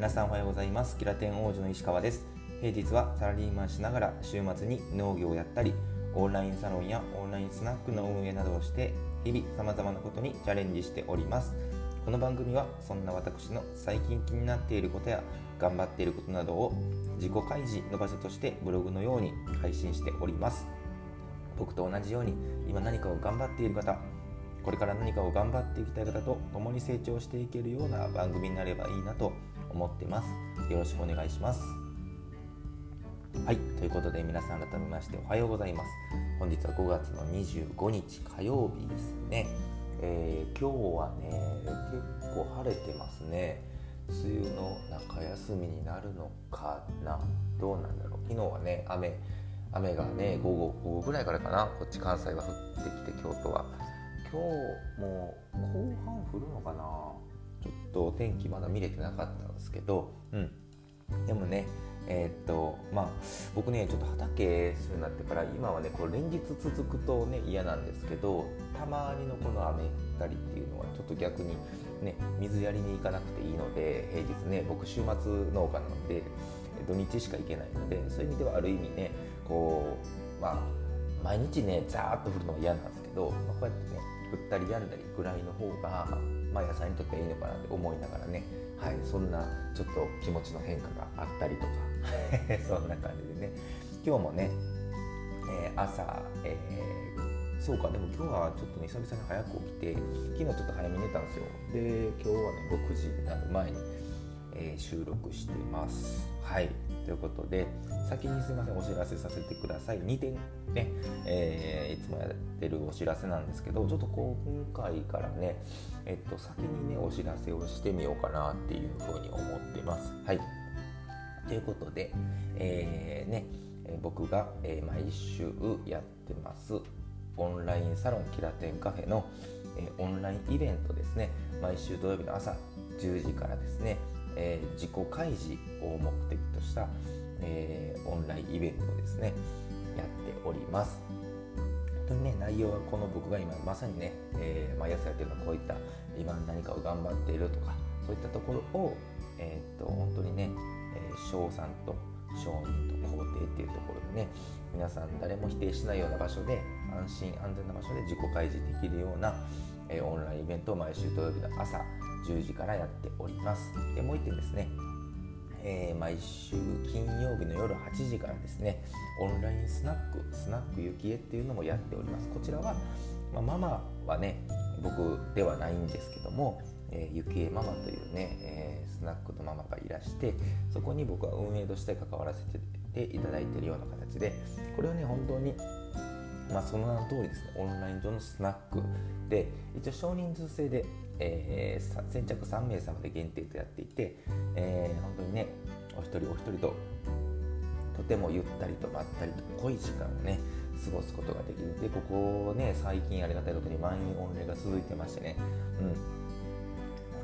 皆さんおはようございます。キラテン王子の石川です。平日はサラリーマンしながら週末に農業をやったりオンラインサロンやオンラインスナックの運営などをして日々様々なことにチャレンジしております。この番組はそんな私の最近気になっていることや頑張っていることなどを自己開示の場所としてブログのように配信しております。僕と同じように今何かを頑張っている方これから何かを頑張っていきたい方と共に成長していけるような番組になればいいなと思ってます。よろしくお願いします。はい。ということで皆さん改めましておはようございます。本日は5月の25日火曜日ですね、えー、今日はね結構晴れてますね。梅雨の中休みになるのかな。どうなんだろう。昨日はね雨雨がね午後午後ぐらいからかな。こっち関西が降ってきて京都は。今日も後半降るのかな。と天気まだ見れてなかったんですけど、うん、でもねえー、っとまあ僕ねちょっと畑するようになってから今はねこう連日続くとね嫌なんですけどたまにのこの雨降ったりっていうのはちょっと逆にね水やりに行かなくていいので平日ね僕週末農家なので土日しか行けないのでそういう意味ではある意味ねこうまあ毎日ねザーッと降るのは嫌なんですけど、まあ、こうやってね降ったりやんだりぐらいの方が、まあ、野菜にとってはいいのかなって思いながらね、はい、そんなちょっと気持ちの変化があったりとか。そんな感じでね。今日もね、えー、朝、えー、そうかでも今日はちょっとね久々に早く起きて昨日ちょっと早めに寝たんですよ。で今日はね6時になる前に、えー、収録してます。はい。ということで先にすみませんお知らせさせてください。2点ね、えー、いつもやってるお知らせなんですけどちょっと今回からねえっと先にねお知らせをしてみようかなっていうふうに思ってます。はい。ということで、えー、ね僕が、え毎週やってますオンラインサロンキラテンカフェの、えオンラインイベントですね。毎週土曜日の朝10時からですね。えー、自己開示を目的とした、えー、オンラインイベントをですねやっております。本当にね内容はこの僕が今まさにね、えー、毎朝やってるのはこういった今何かを頑張っているとかそういったところを、えー、っと本当にね、えー、賞賛と承認と肯定っていうところでね皆さん誰も否定しないような場所で安心安全な場所で自己開示できるような、えー、オンラインイベントを毎週土曜日の朝10時からやっております。でもう1点ですね。えー、毎週金曜日の夜8時からですねオンラインスナックスナックゆきえっていうのもやっております。こちらは、まあ、ママはね僕ではないんですけども、えー、ゆきえママというね、えー、スナックのママがいらしてそこに僕は運営として関わらせていただいているような形でこれはね本当にまあ、その名の通りですねオンライン上のスナックで一応少人数制でえー、先着3名様で限定とやっていて、えー、本当にねお一人お一人ととてもゆったりとまったりと濃い時間をね過ごすことができる。でここね最近ありがたいことに満員御礼が続いてましてね、うん、本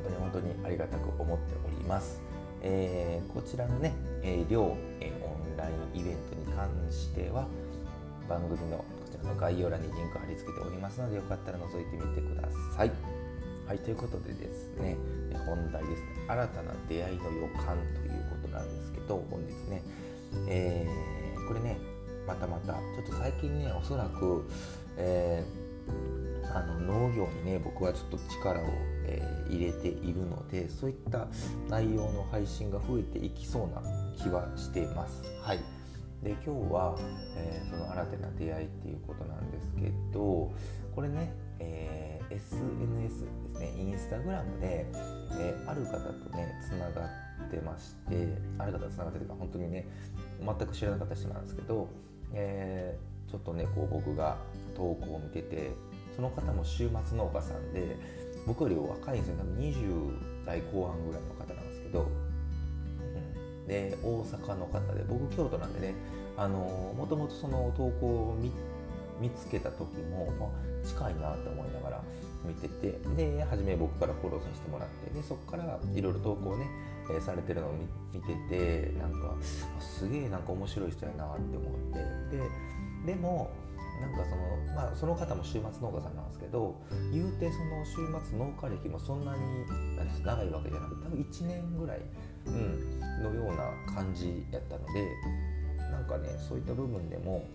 当に本当にありがたく思っております、えー、こちらのね、えー、両、えー、オンラインイベントに関しては番組のこちらの概要欄にリンク貼り付けておりますのでよかったら覗いてみてください。はい、ということでですね、本題ですね、新たな出会いの予感ということなんですけど、本日ね、えー、これね、またまた、ちょっと最近ね、おそらく、えー、あの農業にね、僕はちょっと力を、えー、入れているので、そういった内容の配信が増えていきそうな気はしています。はい。で今日は、えー、その新たな出会いっていうことなんですけどこれね、えー SNS ですね。インスタグラムで、えー、ある方とねつながってましてある方とつながってるか本当にね全く知らなかった人なんですけど、えー、ちょっとねこう僕が投稿を見ててその方も週末農家さんで僕より若いんですよ。多分20代後半ぐらいの方なんですけど、うん、で大阪の方で僕京都なんでねもともとその投稿を見て見つけた時も、まあ、近いなと思いながら見ててで初め僕からフォローさせてもらってでそこからいろいろ投稿ね、え、されてるのを見ててなんかすげえなんか面白い人やなって思ってででもなんかその,、まあ、その方も週末農家さんなんですけど言うてその週末農家歴もそんなに長いわけじゃなくて多分1年ぐらいうん、のような感じやったのでなんかねそういった部分でも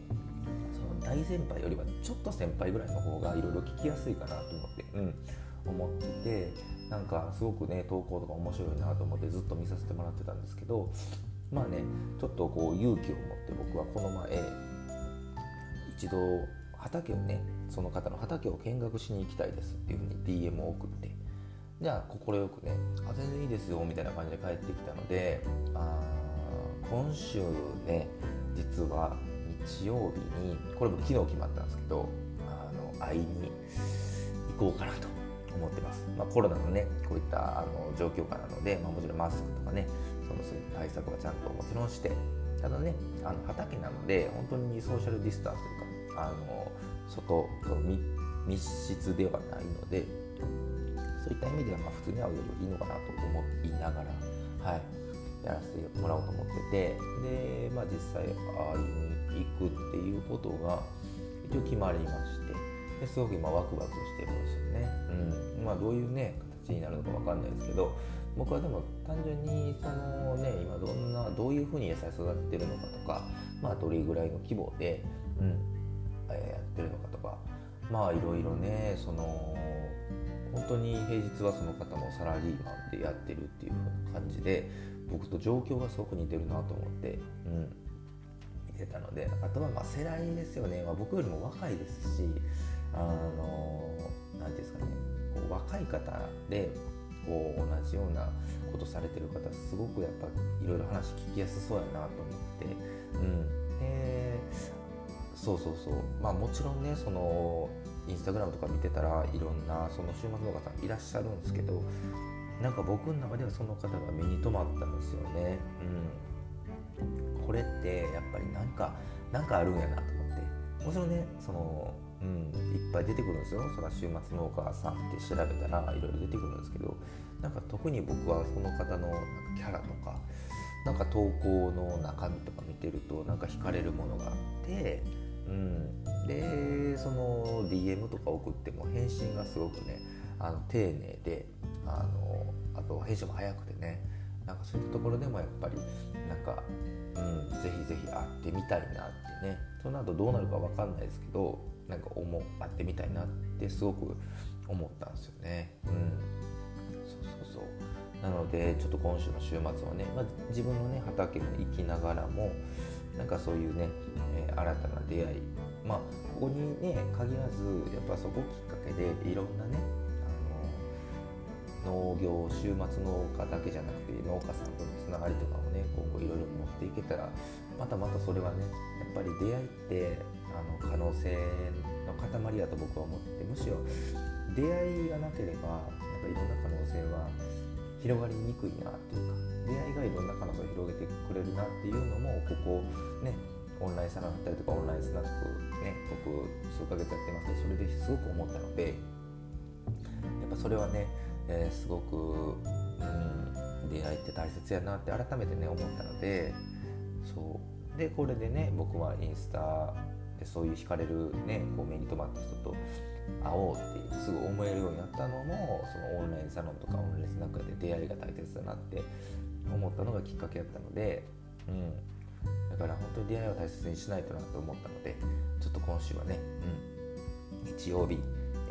その大先輩よりはちょっと先輩ぐらいの方がいろいろ聞きやすいかなと思って、うん、思っててなんかすごくね投稿とか面白いなと思ってずっと見させてもらってたんですけどまあねちょっとこう勇気を持って僕はこの前一度畑をねその方の畑を見学しに行きたいですっていうふうに DM を送ってじゃあ快くね「あ全然いいですよ」みたいな感じで帰ってきたのであ今週ね実は日曜日にこれも昨日決まったんですけどあの会いに行こうかなと思ってます、まあ、コロナのねこういったあの状況下なので、まあ、もちろんマスクとかねそのそういう対策はちゃんともちろんしてただねあの畑なので本当にソーシャルディスタンスというかあの外密室ではないのでそういった意味ではまあ普通に会うよりいいのかなと思いながら、はい、やらせてもらおうと思っててで、まあ、実際会いに行くっていうことが一応決まりましてですごく今ワクワクしてるんですよね。うんまあ、どういうね形になるのか分かんないですけど僕はでも単純にそのね今どんなどういうふうに野菜育ててるのかとか、まあ、どれぐらいの規模で、うんえー、やってるのかとかまあいろいろねその本当に平日はその方もサラリーマンでやってるっていう感じで僕と状況がすごく似てるなと思って、うん、見てたのであとはまあ世代ですよね、まあ、僕よりも若いですしあの何ていうんですかね。こう若い方でこう同じようなことされてる方すごくやっぱいろいろ話聞きやすそうやなと思って、うん、でそうそうそう。まあもちろんねそのインスタグラムとか見てたらいろんなその週末農家さんいらっしゃるんですけどなんか僕の中ではその方が目に留まったんですよね。うん、これってやっぱりなんかなんかあるんやなと思って。もちろんねその、うん、いっぱい出てくるんですよ。その週末農家さんって調べたらいろいろ出てくるんですけどなんか特に僕はその方のキャラとかなんか投稿の中身とか見てるとなんか惹かれるものがあってうん、で DM とか送っても返信がすごくねあの丁寧であのあと返信も早くてねなんかそういったところでもやっぱりなんか、うん、ぜひぜひ会ってみたいなってねその後どうなるか分かんないですけどなんか思会ってみたいなってすごく思ったんですよね。うん、そうそうそうなのでちょっと今週の週末はね、まあ、自分のね畑も行きながらもなんかそういうね、えー、新たな出会いまあここにね限らずやっぱそこきっかけでいろんなねあの農業週末農家だけじゃなくて農家さんとのつながりとかをね今後いろいろ持っていけたらまたまたそれはねやっぱり出会いってあの可能性の塊だと僕は思ってむしろ出会いがなければやっぱいろんな可能性は広がりにくいなっていうか出会いがいろんな可能性を広げてくれるなっていうのもここねオンラインサロンだったりとかオンラインスナックね僕数ヶ月やってますけどそれですごく思ったのでやっぱそれはね、えー、すごく、うん、出会いって大切やなって改めてね思ったのでそう。でこれでね僕はインスタでそういう惹かれるねこう目に留まった人と会おうってすぐ思えるようになったのもそのオンラインサロンとかオンラインスナックで出会いが大切だなって思ったのがきっかけだったので、うん、から本当に出会いを大切にしないとなと思ったのでちょっと今週はね、うん、日曜日、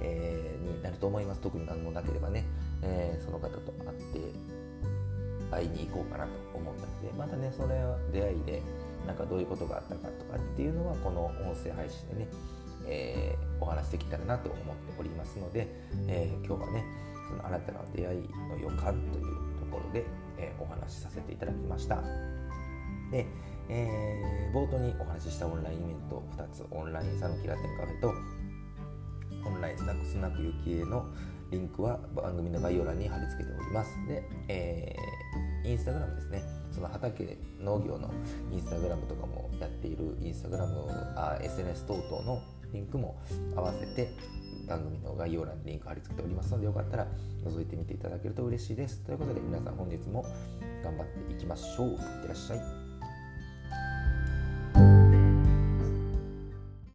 えー、になると思います。特に何もなければね、えー、その方と会って会いに行こうかなと思ったのでまたねそれは出会いでなんかどういうことがあったかとかっていうのはこの音声配信でねえー、お話できたらなと思っておりますので、えー、今日はねその新たな出会いの予感というところで、えー、お話しさせていただきました。で、え冒頭にお話ししたオンラインイベント2つオンラインサロンキラテンカフェとオンラインスナックスナックゆきえのリンクは番組の概要欄に貼り付けておりますで、えインスタグラムですねその畑農業のインスタグラムとかもやっているインスタグラムあ SNS 等々のリンクも合わせて番組の概要欄にリンク貼り付けておりますのでよかったら覗いてみていただけると嬉しいです。ということで皆さん本日も頑張っていきましょう。いってらっしゃい。